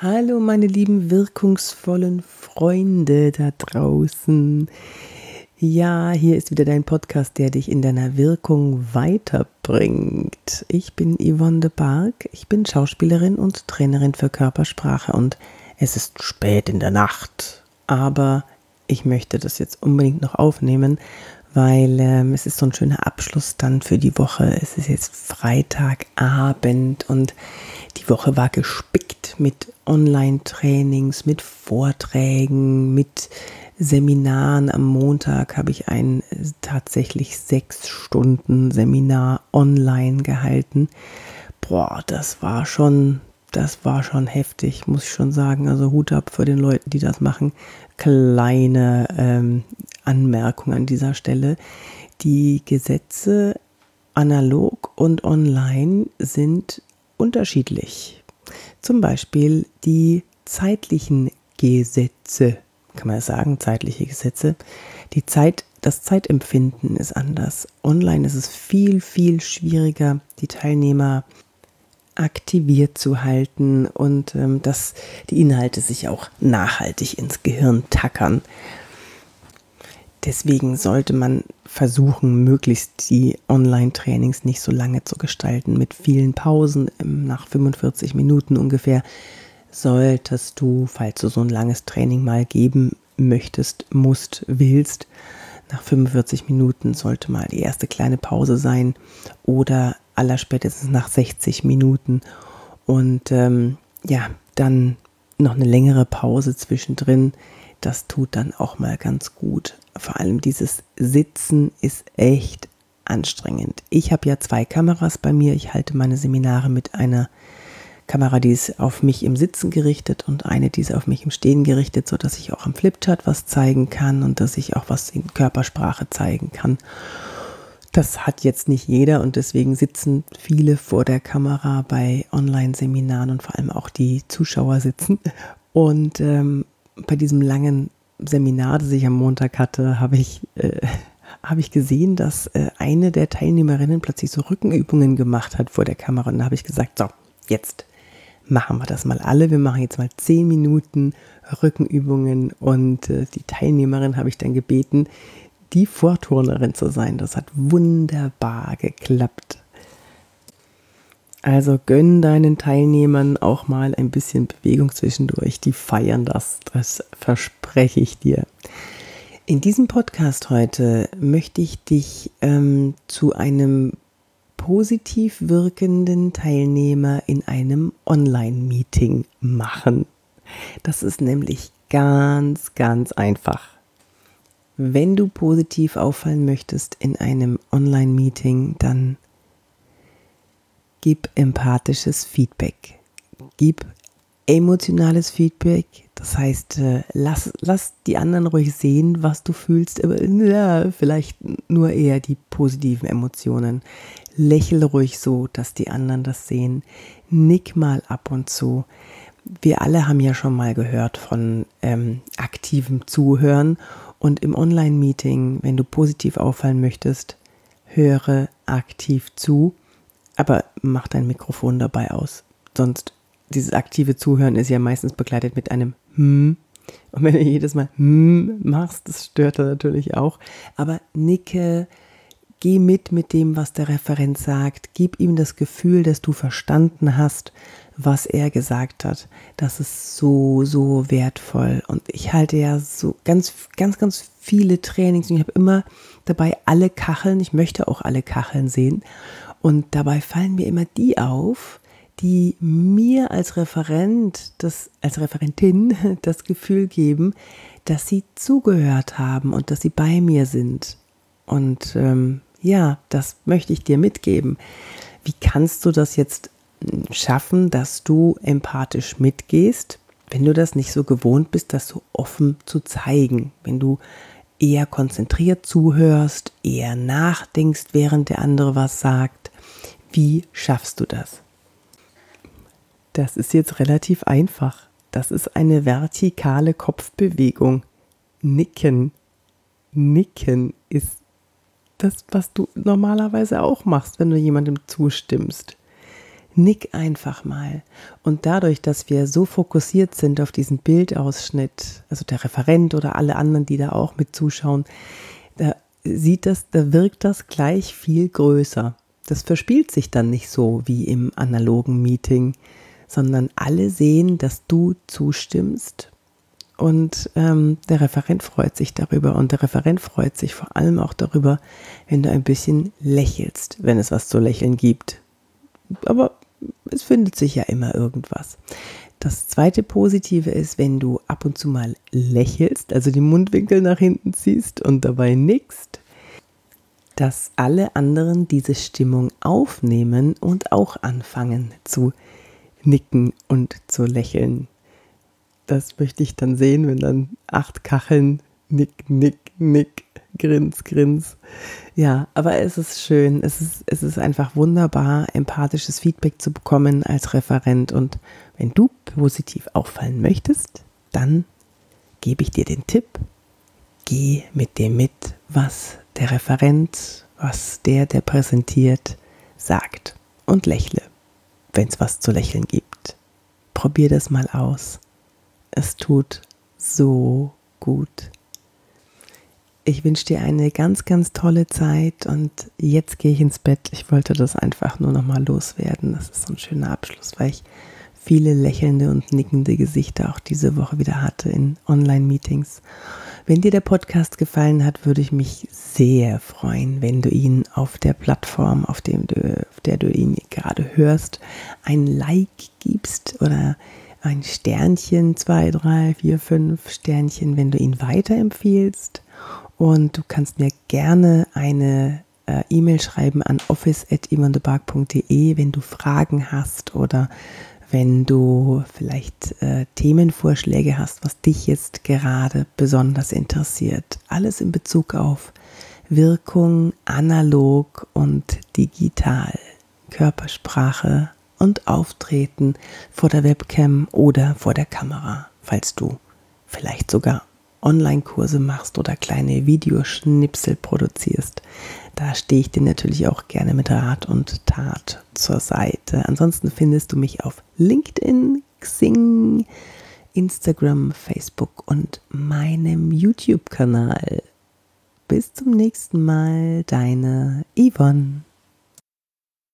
Hallo meine lieben wirkungsvollen Freunde da draußen. Ja, hier ist wieder dein Podcast, der dich in deiner Wirkung weiterbringt. Ich bin Yvonne de Barg, ich bin Schauspielerin und Trainerin für Körpersprache und es ist spät in der Nacht. Aber ich möchte das jetzt unbedingt noch aufnehmen, weil ähm, es ist so ein schöner Abschluss dann für die Woche. Es ist jetzt Freitagabend und die Woche war gespickt mit Online-Trainings, mit Vorträgen, mit Seminaren. Am Montag habe ich ein tatsächlich sechs Stunden Seminar online gehalten. Boah, das war schon, das war schon heftig, muss ich schon sagen. Also Hut ab für den Leuten, die das machen. Kleine ähm, Anmerkung an dieser Stelle. Die Gesetze analog und online sind unterschiedlich. Zum Beispiel die zeitlichen Gesetze, kann man sagen, zeitliche Gesetze. Die Zeit, das Zeitempfinden ist anders. Online ist es viel, viel schwieriger, die Teilnehmer aktiviert zu halten und ähm, dass die Inhalte sich auch nachhaltig ins Gehirn tackern. Deswegen sollte man versuchen, möglichst die Online-Trainings nicht so lange zu gestalten, mit vielen Pausen. Nach 45 Minuten ungefähr solltest du, falls du so ein langes Training mal geben möchtest, musst, willst, nach 45 Minuten sollte mal die erste kleine Pause sein oder allerspätestens nach 60 Minuten und ähm, ja, dann noch eine längere Pause zwischendrin das tut dann auch mal ganz gut. Vor allem dieses Sitzen ist echt anstrengend. Ich habe ja zwei Kameras bei mir. Ich halte meine Seminare mit einer Kamera, die ist auf mich im Sitzen gerichtet und eine, die ist auf mich im Stehen gerichtet, sodass ich auch am Flipchart was zeigen kann und dass ich auch was in Körpersprache zeigen kann. Das hat jetzt nicht jeder und deswegen sitzen viele vor der Kamera bei Online-Seminaren und vor allem auch die Zuschauer sitzen. Und ähm, bei diesem langen Seminar, das ich am Montag hatte, habe ich, äh, hab ich gesehen, dass äh, eine der Teilnehmerinnen plötzlich so Rückenübungen gemacht hat vor der Kamera. Und da habe ich gesagt, so, jetzt machen wir das mal alle. Wir machen jetzt mal zehn Minuten Rückenübungen. Und äh, die Teilnehmerin habe ich dann gebeten, die Vorturnerin zu sein. Das hat wunderbar geklappt. Also gönn deinen Teilnehmern auch mal ein bisschen Bewegung zwischendurch. Die feiern das. Das verspreche ich dir. In diesem Podcast heute möchte ich dich ähm, zu einem positiv wirkenden Teilnehmer in einem Online-Meeting machen. Das ist nämlich ganz, ganz einfach. Wenn du positiv auffallen möchtest in einem Online-Meeting, dann gib empathisches Feedback. Gib emotionales Feedback. Das heißt, äh, lass, lass die anderen ruhig sehen, was du fühlst, aber ja, vielleicht nur eher die positiven Emotionen. Lächel ruhig so, dass die anderen das sehen. Nick mal ab und zu. Wir alle haben ja schon mal gehört von ähm, aktivem Zuhören und im Online-Meeting, wenn du positiv auffallen möchtest, höre aktiv zu aber mach dein Mikrofon dabei aus. Sonst, dieses aktive Zuhören ist ja meistens begleitet mit einem Hm. Und wenn du jedes Mal Hm machst, das stört er natürlich auch. Aber nicke, geh mit mit dem, was der Referent sagt. Gib ihm das Gefühl, dass du verstanden hast, was er gesagt hat. Das ist so, so wertvoll. Und ich halte ja so ganz, ganz, ganz viele Trainings und ich habe immer dabei alle Kacheln. Ich möchte auch alle Kacheln sehen. Und dabei fallen mir immer die auf, die mir als Referent, das, als Referentin das Gefühl geben, dass sie zugehört haben und dass sie bei mir sind. Und ähm, ja, das möchte ich dir mitgeben. Wie kannst du das jetzt hm, schaffen, dass du empathisch mitgehst, wenn du das nicht so gewohnt bist, das so offen zu zeigen, wenn du eher konzentriert zuhörst, eher nachdenkst, während der andere was sagt, wie schaffst du das? Das ist jetzt relativ einfach. Das ist eine vertikale Kopfbewegung. Nicken. Nicken ist das, was du normalerweise auch machst, wenn du jemandem zustimmst. Nick einfach mal. Und dadurch, dass wir so fokussiert sind auf diesen Bildausschnitt, also der Referent oder alle anderen, die da auch mit zuschauen, da sieht das, da wirkt das gleich viel größer. Das verspielt sich dann nicht so wie im analogen Meeting, sondern alle sehen, dass du zustimmst und ähm, der Referent freut sich darüber und der Referent freut sich vor allem auch darüber, wenn du ein bisschen lächelst, wenn es was zu lächeln gibt. Aber es findet sich ja immer irgendwas. Das zweite Positive ist, wenn du ab und zu mal lächelst, also die Mundwinkel nach hinten ziehst und dabei nickst, dass alle anderen diese Stimmung aufnehmen und auch anfangen zu nicken und zu lächeln das möchte ich dann sehen, wenn dann acht Kacheln, nick, nick, nick, grins, grins. Ja, aber es ist schön. Es ist, es ist einfach wunderbar, empathisches Feedback zu bekommen als Referent. Und wenn du positiv auffallen möchtest, dann gebe ich dir den Tipp, geh mit dem mit, was der Referent, was der, der präsentiert, sagt. Und lächle, wenn es was zu lächeln gibt. Probier das mal aus. Es tut so gut. Ich wünsche dir eine ganz, ganz tolle Zeit und jetzt gehe ich ins Bett. Ich wollte das einfach nur noch mal loswerden. Das ist so ein schöner Abschluss, weil ich viele lächelnde und nickende Gesichter auch diese Woche wieder hatte in Online-Meetings. Wenn dir der Podcast gefallen hat, würde ich mich sehr freuen, wenn du ihn auf der Plattform, auf, dem du, auf der du ihn gerade hörst, ein Like gibst oder ein Sternchen, zwei, drei, vier, fünf Sternchen, wenn du ihn weiterempfiehlst. Und du kannst mir gerne eine äh, E-Mail schreiben an office.ivandebark.de, wenn du Fragen hast oder wenn du vielleicht äh, Themenvorschläge hast, was dich jetzt gerade besonders interessiert. Alles in Bezug auf Wirkung, analog und digital, Körpersprache, und Auftreten vor der Webcam oder vor der Kamera, falls du vielleicht sogar Online-Kurse machst oder kleine Videoschnipsel produzierst. Da stehe ich dir natürlich auch gerne mit Rat und Tat zur Seite. Ansonsten findest du mich auf LinkedIn, Xing, Instagram, Facebook und meinem YouTube-Kanal. Bis zum nächsten Mal, deine Yvonne.